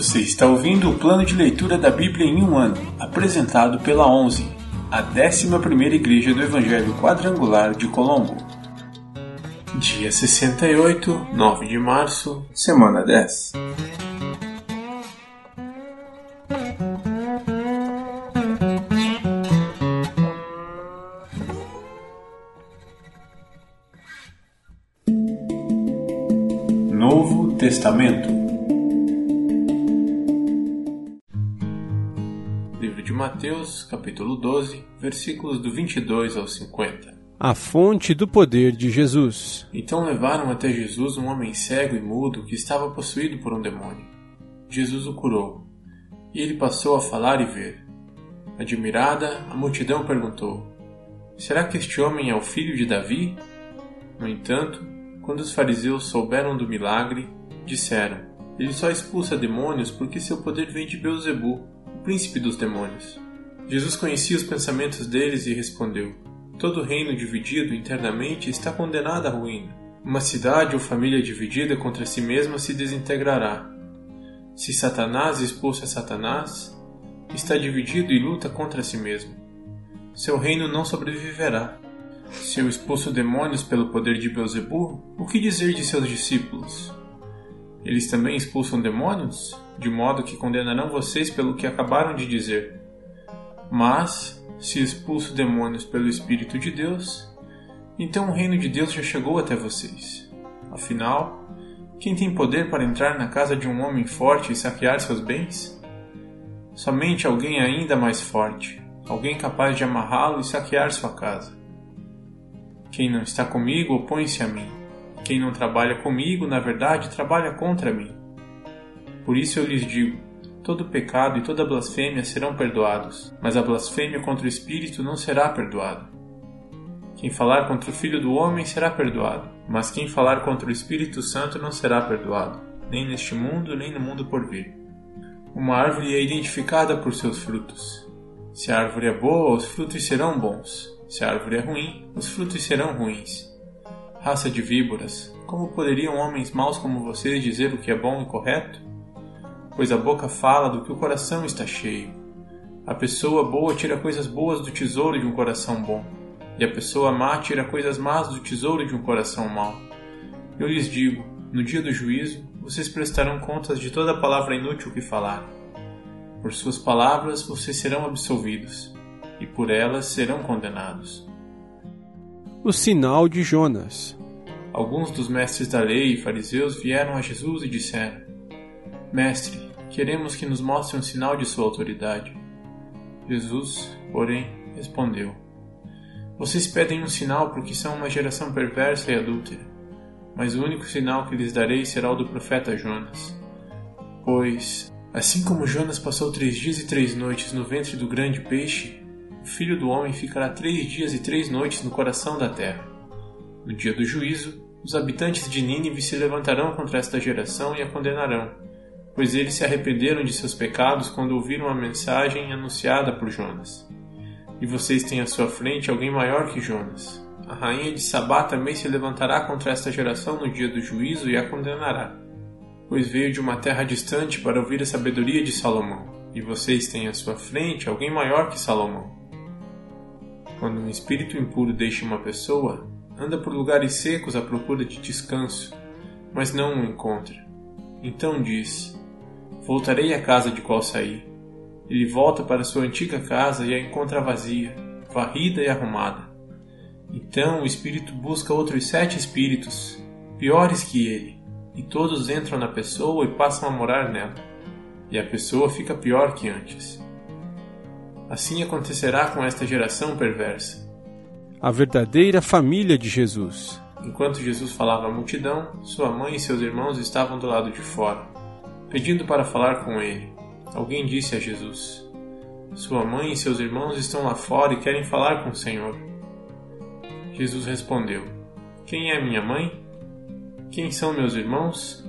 Você está ouvindo o plano de leitura da Bíblia em um ano, apresentado pela 11, a 11ª Igreja do Evangelho Quadrangular de Colombo. Dia 68, 9 de março, semana 10. Novo Testamento Livro de Mateus, capítulo 12, versículos do 22 ao 50. A fonte do poder de Jesus. Então levaram até Jesus um homem cego e mudo que estava possuído por um demônio. Jesus o curou, e ele passou a falar e ver. Admirada, a multidão perguntou: Será que este homem é o filho de Davi? No entanto, quando os fariseus souberam do milagre, disseram: Ele só expulsa demônios porque seu poder vem de Beuzebu, o príncipe dos demônios. Jesus conhecia os pensamentos deles e respondeu: Todo reino dividido internamente está condenado à ruína. Uma cidade ou família dividida contra si mesma se desintegrará. Se Satanás expulsa Satanás, está dividido e luta contra si mesmo. Seu reino não sobreviverá. Se eu expulso demônios pelo poder de Beuzebu, o que dizer de seus discípulos? Eles também expulsam demônios, de modo que condenarão vocês pelo que acabaram de dizer. Mas, se expulso demônios pelo Espírito de Deus, então o reino de Deus já chegou até vocês. Afinal, quem tem poder para entrar na casa de um homem forte e saquear seus bens? Somente alguém ainda mais forte, alguém capaz de amarrá-lo e saquear sua casa. Quem não está comigo opõe-se a mim quem não trabalha comigo, na verdade, trabalha contra mim. Por isso eu lhes digo: todo pecado e toda blasfêmia serão perdoados, mas a blasfêmia contra o Espírito não será perdoada. Quem falar contra o Filho do Homem será perdoado, mas quem falar contra o Espírito Santo não será perdoado, nem neste mundo, nem no mundo por vir. Uma árvore é identificada por seus frutos. Se a árvore é boa, os frutos serão bons. Se a árvore é ruim, os frutos serão ruins. Raça de víboras, como poderiam homens maus como vocês dizer o que é bom e correto? Pois a boca fala do que o coração está cheio. A pessoa boa tira coisas boas do tesouro de um coração bom, e a pessoa má tira coisas más do tesouro de um coração mau. Eu lhes digo: no dia do juízo, vocês prestarão contas de toda palavra inútil que falar. Por suas palavras vocês serão absolvidos, e por elas serão condenados o sinal de Jonas. Alguns dos mestres da lei e fariseus vieram a Jesus e disseram: Mestre, queremos que nos mostre um sinal de sua autoridade. Jesus, porém, respondeu: Vocês pedem um sinal porque são uma geração perversa e adúltera, mas o único sinal que lhes darei será o do profeta Jonas. Pois, assim como Jonas passou três dias e três noites no ventre do grande peixe, o filho do homem ficará três dias e três noites no coração da terra. No dia do juízo, os habitantes de Nínive se levantarão contra esta geração e a condenarão, pois eles se arrependeram de seus pecados quando ouviram a mensagem anunciada por Jonas. E vocês têm à sua frente alguém maior que Jonas. A rainha de Sabá também se levantará contra esta geração no dia do juízo e a condenará, pois veio de uma terra distante para ouvir a sabedoria de Salomão. E vocês têm à sua frente alguém maior que Salomão. Quando um espírito impuro deixa uma pessoa, anda por lugares secos à procura de descanso, mas não o encontra. Então diz: Voltarei à casa de qual saí. Ele volta para sua antiga casa e a encontra vazia, varrida e arrumada. Então o espírito busca outros sete espíritos, piores que ele, e todos entram na pessoa e passam a morar nela. E a pessoa fica pior que antes. Assim acontecerá com esta geração perversa. A verdadeira família de Jesus. Enquanto Jesus falava à multidão, sua mãe e seus irmãos estavam do lado de fora, pedindo para falar com ele. Alguém disse a Jesus: Sua mãe e seus irmãos estão lá fora e querem falar com o Senhor. Jesus respondeu: Quem é minha mãe? Quem são meus irmãos?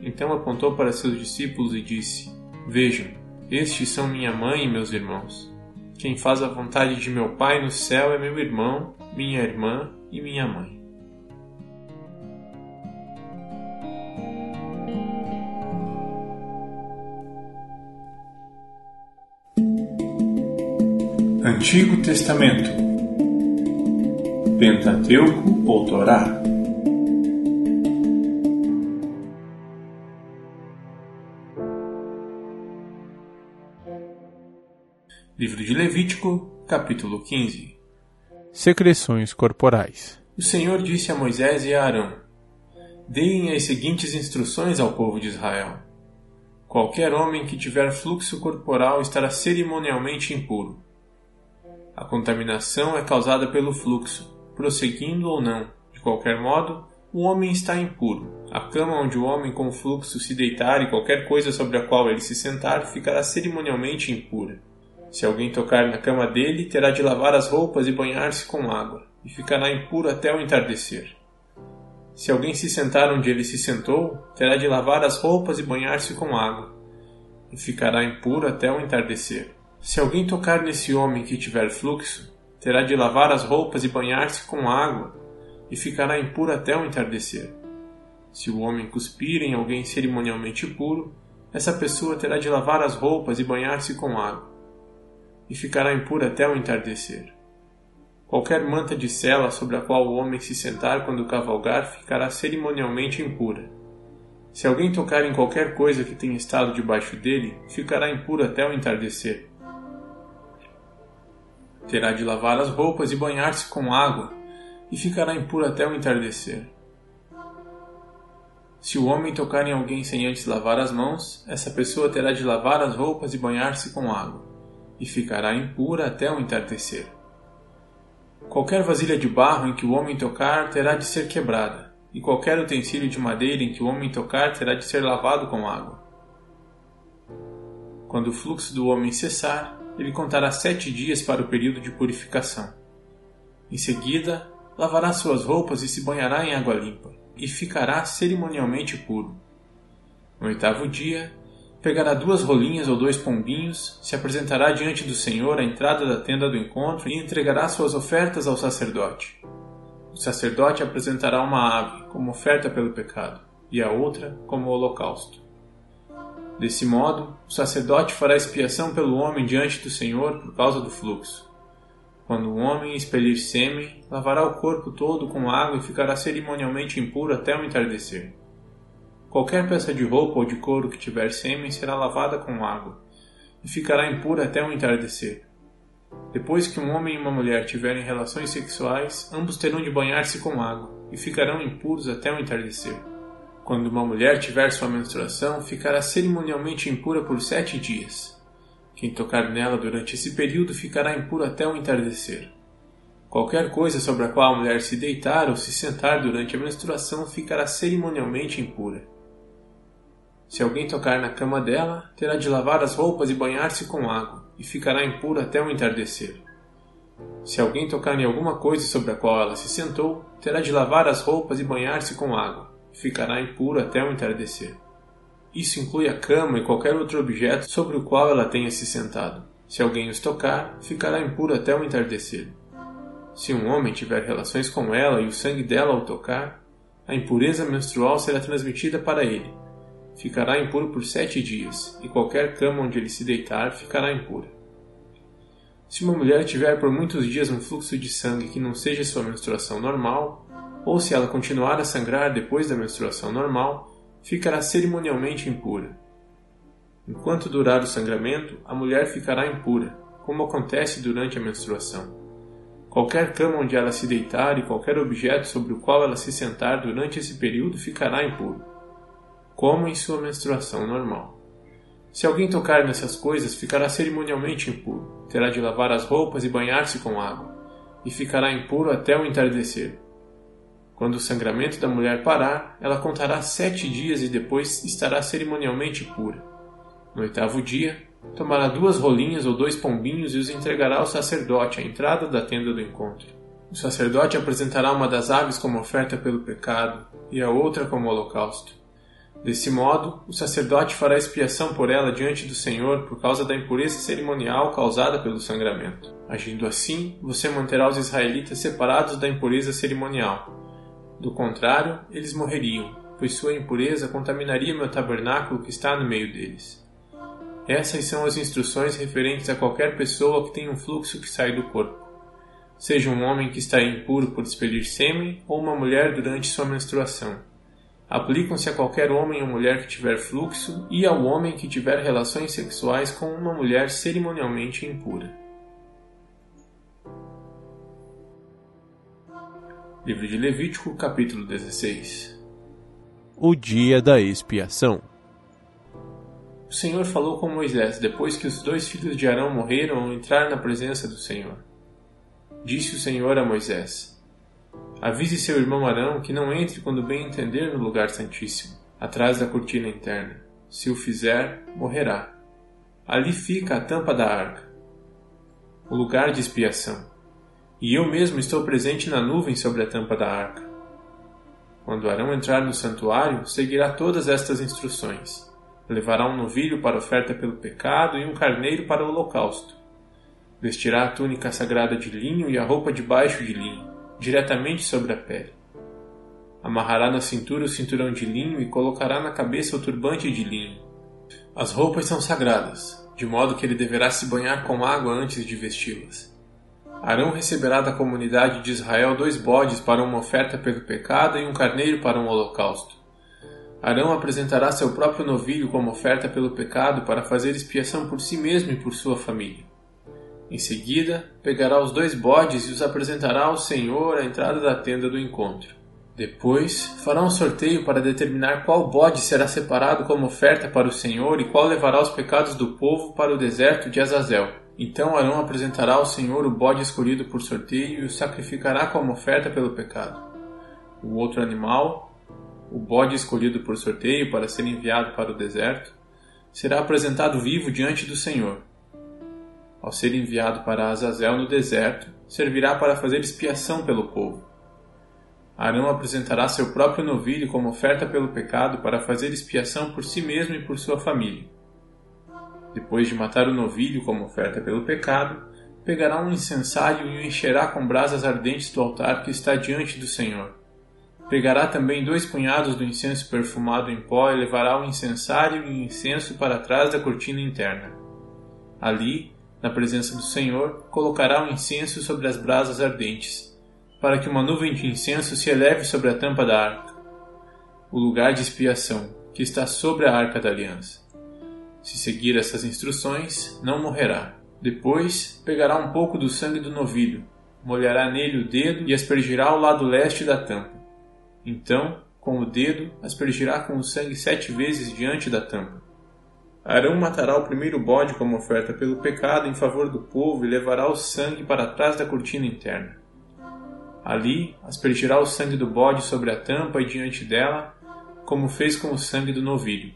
Então apontou para seus discípulos e disse: Vejam, estes são minha mãe e meus irmãos. Quem faz a vontade de meu Pai no céu é meu irmão, minha irmã e minha mãe. Antigo Testamento Pentateuco ou Torá de Levítico, capítulo 15 Secreções corporais O Senhor disse a Moisés e a Arão: Deem as seguintes instruções ao povo de Israel. Qualquer homem que tiver fluxo corporal estará cerimonialmente impuro. A contaminação é causada pelo fluxo, prosseguindo ou não. De qualquer modo, o homem está impuro. A cama onde o homem com fluxo se deitar e qualquer coisa sobre a qual ele se sentar ficará cerimonialmente impura. Se alguém tocar na cama dele, terá de lavar as roupas e banhar-se com água, e ficará impuro até o entardecer. Se alguém se sentar onde ele se sentou, terá de lavar as roupas e banhar-se com água, e ficará impuro até o entardecer. Se alguém tocar nesse homem que tiver fluxo, terá de lavar as roupas e banhar-se com água, e ficará impuro até o entardecer. Se o homem cuspir em alguém cerimonialmente puro, essa pessoa terá de lavar as roupas e banhar-se com água e ficará impura até o entardecer. Qualquer manta de sela sobre a qual o homem se sentar quando cavalgar ficará cerimonialmente impura. Se alguém tocar em qualquer coisa que tenha estado debaixo dele, ficará impuro até o entardecer. Terá de lavar as roupas e banhar-se com água, e ficará impuro até o entardecer. Se o homem tocar em alguém sem antes lavar as mãos, essa pessoa terá de lavar as roupas e banhar-se com água e ficará impura até o entardecer. Qualquer vasilha de barro em que o homem tocar terá de ser quebrada, e qualquer utensílio de madeira em que o homem tocar terá de ser lavado com água. Quando o fluxo do homem cessar, ele contará sete dias para o período de purificação. Em seguida, lavará suas roupas e se banhará em água limpa, e ficará cerimonialmente puro. No oitavo dia, pegará duas rolinhas ou dois pombinhos, se apresentará diante do Senhor à entrada da tenda do encontro e entregará suas ofertas ao sacerdote. O sacerdote apresentará uma ave como oferta pelo pecado e a outra como holocausto. Desse modo, o sacerdote fará expiação pelo homem diante do Senhor por causa do fluxo. Quando o homem expelir sêmen, lavará o corpo todo com água e ficará cerimonialmente impuro até o entardecer. Qualquer peça de roupa ou de couro que tiver sêmen será lavada com água, e ficará impura até o entardecer. Depois que um homem e uma mulher tiverem relações sexuais, ambos terão de banhar-se com água, e ficarão impuros até o entardecer. Quando uma mulher tiver sua menstruação, ficará cerimonialmente impura por sete dias. Quem tocar nela durante esse período ficará impuro até o entardecer. Qualquer coisa sobre a qual a mulher se deitar ou se sentar durante a menstruação ficará cerimonialmente impura. Se alguém tocar na cama dela, terá de lavar as roupas e banhar-se com água, e ficará impura até o entardecer. Se alguém tocar em alguma coisa sobre a qual ela se sentou, terá de lavar as roupas e banhar-se com água, e ficará impuro até o entardecer. Isso inclui a cama e qualquer outro objeto sobre o qual ela tenha se sentado. Se alguém os tocar, ficará impuro até o entardecer. Se um homem tiver relações com ela e o sangue dela o tocar, a impureza menstrual será transmitida para ele, ficará impuro por sete dias, e qualquer cama onde ele se deitar ficará impura. Se uma mulher tiver por muitos dias um fluxo de sangue que não seja sua menstruação normal, ou se ela continuar a sangrar depois da menstruação normal, ficará cerimonialmente impura. Enquanto durar o sangramento, a mulher ficará impura, como acontece durante a menstruação. Qualquer cama onde ela se deitar e qualquer objeto sobre o qual ela se sentar durante esse período ficará impuro como em sua menstruação normal. Se alguém tocar nessas coisas, ficará cerimonialmente impuro, terá de lavar as roupas e banhar-se com água, e ficará impuro até o entardecer. Quando o sangramento da mulher parar, ela contará sete dias e depois estará cerimonialmente pura. No oitavo dia, tomará duas rolinhas ou dois pombinhos e os entregará ao sacerdote à entrada da tenda do encontro. O sacerdote apresentará uma das aves como oferta pelo pecado e a outra como holocausto. Desse modo, o sacerdote fará expiação por ela diante do Senhor por causa da impureza cerimonial causada pelo sangramento. Agindo assim, você manterá os israelitas separados da impureza cerimonial. Do contrário, eles morreriam, pois sua impureza contaminaria meu tabernáculo que está no meio deles. Essas são as instruções referentes a qualquer pessoa que tem um fluxo que sai do corpo. Seja um homem que está impuro por expelir sêmen ou uma mulher durante sua menstruação. Aplicam-se a qualquer homem ou mulher que tiver fluxo e ao homem que tiver relações sexuais com uma mulher cerimonialmente impura. Livro de Levítico, capítulo 16 O dia da expiação. O Senhor falou com Moisés depois que os dois filhos de Arão morreram ao entrar na presença do Senhor. Disse o Senhor a Moisés: Avise seu irmão Arão que não entre quando bem entender no lugar santíssimo, atrás da cortina interna. Se o fizer, morrerá. Ali fica a tampa da arca, o lugar de expiação e eu mesmo estou presente na nuvem sobre a tampa da arca. Quando Arão entrar no santuário, seguirá todas estas instruções. Levará um novilho para oferta pelo pecado e um carneiro para o holocausto. Vestirá a túnica sagrada de linho e a roupa de baixo de linho, diretamente sobre a pele. Amarrará na cintura o cinturão de linho e colocará na cabeça o turbante de linho. As roupas são sagradas, de modo que ele deverá se banhar com água antes de vesti-las. Arão receberá da comunidade de Israel dois bodes para uma oferta pelo pecado e um carneiro para um holocausto. Arão apresentará seu próprio novilho como oferta pelo pecado para fazer expiação por si mesmo e por sua família. Em seguida, pegará os dois bodes e os apresentará ao Senhor à entrada da tenda do encontro. Depois, fará um sorteio para determinar qual bode será separado como oferta para o Senhor e qual levará os pecados do povo para o deserto de Azazel. Então Arão apresentará ao Senhor o bode escolhido por sorteio e o sacrificará como oferta pelo pecado. O outro animal, o bode escolhido por sorteio para ser enviado para o deserto, será apresentado vivo diante do Senhor. Ao ser enviado para Azazel no deserto, servirá para fazer expiação pelo povo. Arão apresentará seu próprio novilho como oferta pelo pecado para fazer expiação por si mesmo e por sua família. Depois de matar o novilho como oferta pelo pecado, pegará um incensário e o encherá com brasas ardentes do altar que está diante do Senhor. Pegará também dois punhados do incenso perfumado em pó e levará o incensário e o incenso para trás da cortina interna. Ali, na presença do Senhor, colocará o incenso sobre as brasas ardentes, para que uma nuvem de incenso se eleve sobre a tampa da arca, o lugar de expiação, que está sobre a arca da aliança. Se seguir essas instruções, não morrerá. Depois, pegará um pouco do sangue do novilho, molhará nele o dedo e aspergirá ao lado leste da tampa. Então, com o dedo, aspergirá com o sangue sete vezes diante da tampa. Arão matará o primeiro bode como oferta pelo pecado em favor do povo e levará o sangue para trás da cortina interna. Ali, aspergirá o sangue do bode sobre a tampa e diante dela, como fez com o sangue do novilho.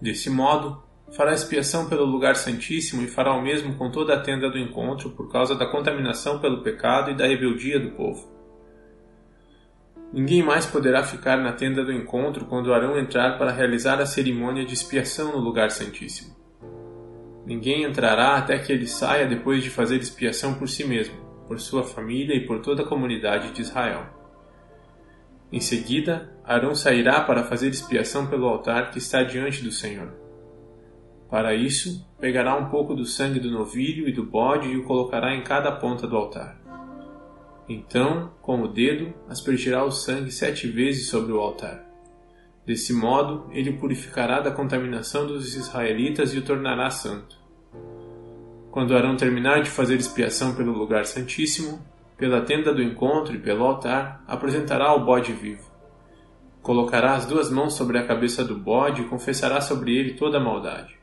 Desse modo, fará expiação pelo lugar santíssimo e fará o mesmo com toda a tenda do encontro por causa da contaminação pelo pecado e da rebeldia do povo. Ninguém mais poderá ficar na tenda do encontro quando Arão entrar para realizar a cerimônia de expiação no lugar santíssimo. Ninguém entrará até que ele saia depois de fazer expiação por si mesmo, por sua família e por toda a comunidade de Israel. Em seguida, Arão sairá para fazer expiação pelo altar que está diante do Senhor. Para isso, pegará um pouco do sangue do novilho e do bode e o colocará em cada ponta do altar. Então, com o dedo, aspergirá o sangue sete vezes sobre o altar. Desse modo, ele o purificará da contaminação dos israelitas e o tornará santo. Quando Arão terminar de fazer expiação pelo lugar santíssimo, pela tenda do encontro e pelo altar, apresentará o bode vivo. Colocará as duas mãos sobre a cabeça do bode e confessará sobre ele toda a maldade,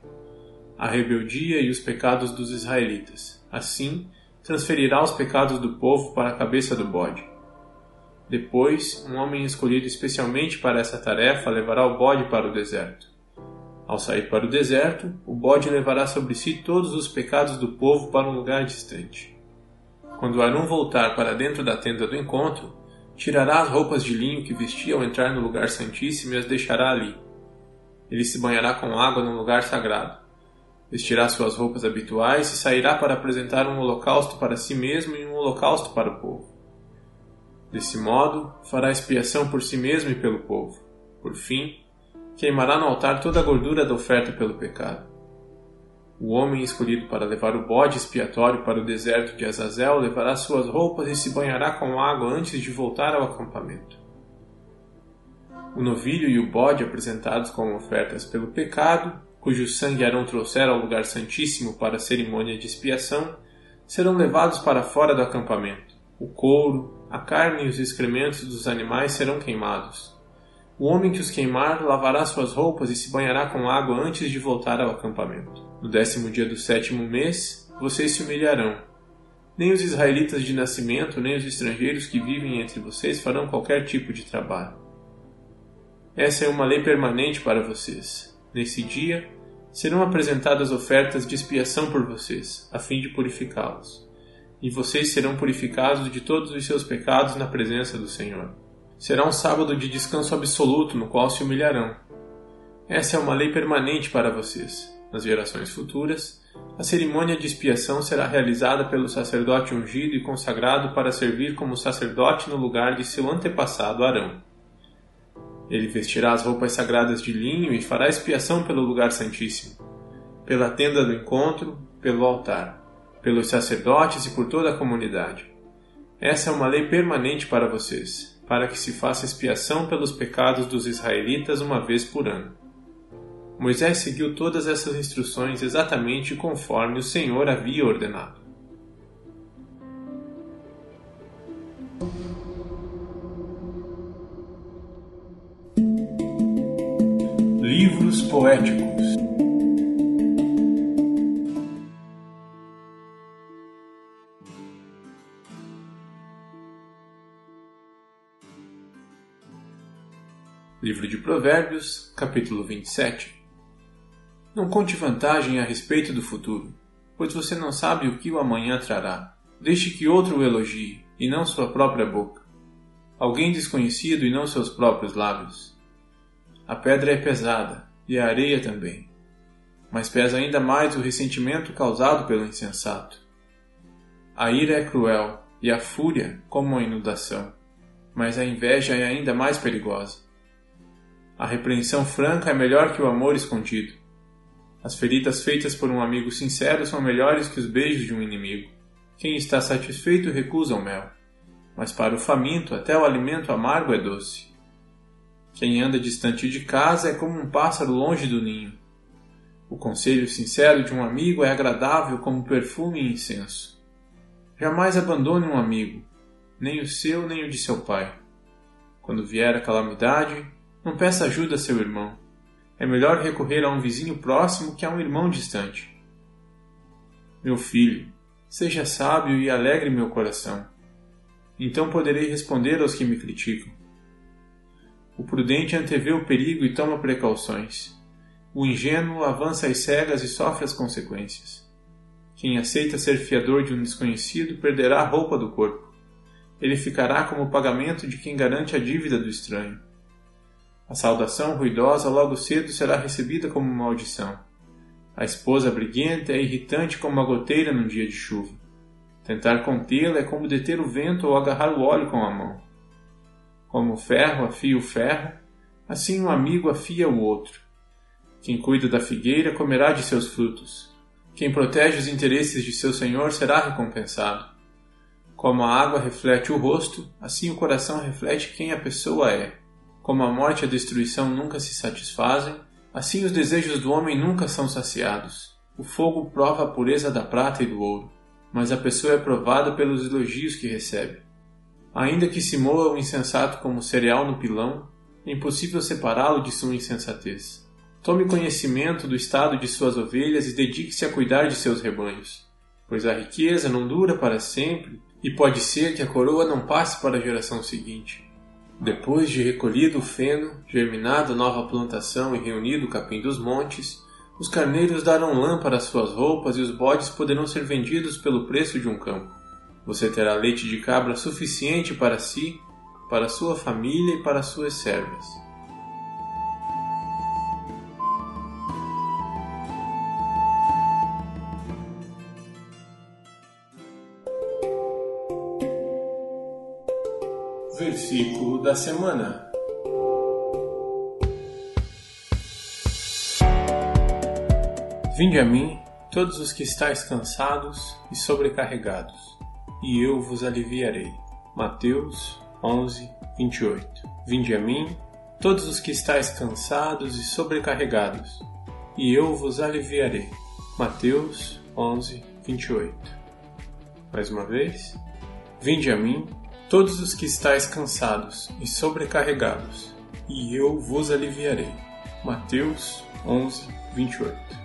a rebeldia e os pecados dos israelitas. Assim, transferirá os pecados do povo para a cabeça do bode. Depois, um homem escolhido especialmente para essa tarefa levará o bode para o deserto. Ao sair para o deserto, o bode levará sobre si todos os pecados do povo para um lugar distante. Quando Arão voltar para dentro da tenda do encontro, tirará as roupas de linho que vestia ao entrar no lugar santíssimo e as deixará ali. Ele se banhará com água no lugar sagrado. Vestirá suas roupas habituais e sairá para apresentar um holocausto para si mesmo e um holocausto para o povo. Desse modo, fará expiação por si mesmo e pelo povo. Por fim, queimará no altar toda a gordura da oferta pelo pecado. O homem escolhido para levar o bode expiatório para o deserto de Azazel levará suas roupas e se banhará com água antes de voltar ao acampamento. O novilho e o bode apresentados como ofertas pelo pecado, cujo sangue Arão trouxer ao lugar santíssimo para a cerimônia de expiação, serão levados para fora do acampamento. O couro, a carne e os excrementos dos animais serão queimados. O homem que os queimar lavará suas roupas e se banhará com água antes de voltar ao acampamento. No décimo dia do sétimo mês, vocês se humilharão. Nem os israelitas de nascimento, nem os estrangeiros que vivem entre vocês farão qualquer tipo de trabalho. Essa é uma lei permanente para vocês. Nesse dia, serão apresentadas ofertas de expiação por vocês, a fim de purificá-los. E vocês serão purificados de todos os seus pecados na presença do Senhor. Será um sábado de descanso absoluto no qual se humilharão. Essa é uma lei permanente para vocês nas gerações futuras, a cerimônia de expiação será realizada pelo sacerdote ungido e consagrado para servir como sacerdote no lugar de seu antepassado Arão. Ele vestirá as roupas sagradas de linho e fará expiação pelo lugar santíssimo, pela tenda do encontro, pelo altar, pelos sacerdotes e por toda a comunidade. Essa é uma lei permanente para vocês, para que se faça expiação pelos pecados dos israelitas uma vez por ano. Moisés seguiu todas essas instruções exatamente conforme o Senhor havia ordenado. Livros poéticos Livro de Provérbios, capítulo 27 não conte vantagem a respeito do futuro, pois você não sabe o que o amanhã trará. Deixe que outro o elogie, e não sua própria boca. Alguém desconhecido e não seus próprios lábios. A pedra é pesada, e a areia também. Mas pesa ainda mais o ressentimento causado pelo insensato. A ira é cruel, e a fúria como a inundação. Mas a inveja é ainda mais perigosa. A repreensão franca é melhor que o amor escondido. As feridas feitas por um amigo sincero são melhores que os beijos de um inimigo. Quem está satisfeito recusa o mel, mas para o faminto até o alimento amargo é doce. Quem anda distante de casa é como um pássaro longe do ninho. O conselho sincero de um amigo é agradável como perfume e incenso. Jamais abandone um amigo, nem o seu nem o de seu pai. Quando vier a calamidade, não peça ajuda a seu irmão é melhor recorrer a um vizinho próximo que a um irmão distante. Meu filho, seja sábio e alegre meu coração. Então poderei responder aos que me criticam. O prudente antevê o perigo e toma precauções. O ingênuo avança às cegas e sofre as consequências. Quem aceita ser fiador de um desconhecido perderá a roupa do corpo. Ele ficará como pagamento de quem garante a dívida do estranho. A saudação ruidosa logo cedo será recebida como maldição. A esposa briguenta é irritante como uma goteira num dia de chuva. Tentar contê-la é como deter o vento ou agarrar o óleo com a mão. Como o ferro afia o ferro, assim um amigo afia o outro. Quem cuida da figueira comerá de seus frutos. Quem protege os interesses de seu senhor será recompensado. Como a água reflete o rosto, assim o coração reflete quem a pessoa é. Como a morte e a destruição nunca se satisfazem, assim os desejos do homem nunca são saciados. O fogo prova a pureza da prata e do ouro, mas a pessoa é provada pelos elogios que recebe. Ainda que se moa o insensato como cereal no pilão, é impossível separá-lo de sua insensatez. Tome conhecimento do estado de suas ovelhas e dedique-se a cuidar de seus rebanhos, pois a riqueza não dura para sempre e pode ser que a coroa não passe para a geração seguinte. Depois de recolhido o feno, germinado nova plantação e reunido o capim dos montes, os carneiros darão lã para suas roupas e os bodes poderão ser vendidos pelo preço de um campo. Você terá leite de cabra suficiente para si, para sua família e para suas servas. Versículo da semana. Vinde a mim, todos os que estáis cansados e sobrecarregados, e eu vos aliviarei. Mateus 11, 28. Vinde a mim, todos os que estáis cansados e sobrecarregados, e eu vos aliviarei. Mateus 11, 28. Mais uma vez. Vinde a mim, todos os que estáis cansados e sobrecarregados, e eu vos aliviarei. Mateus 11, 28.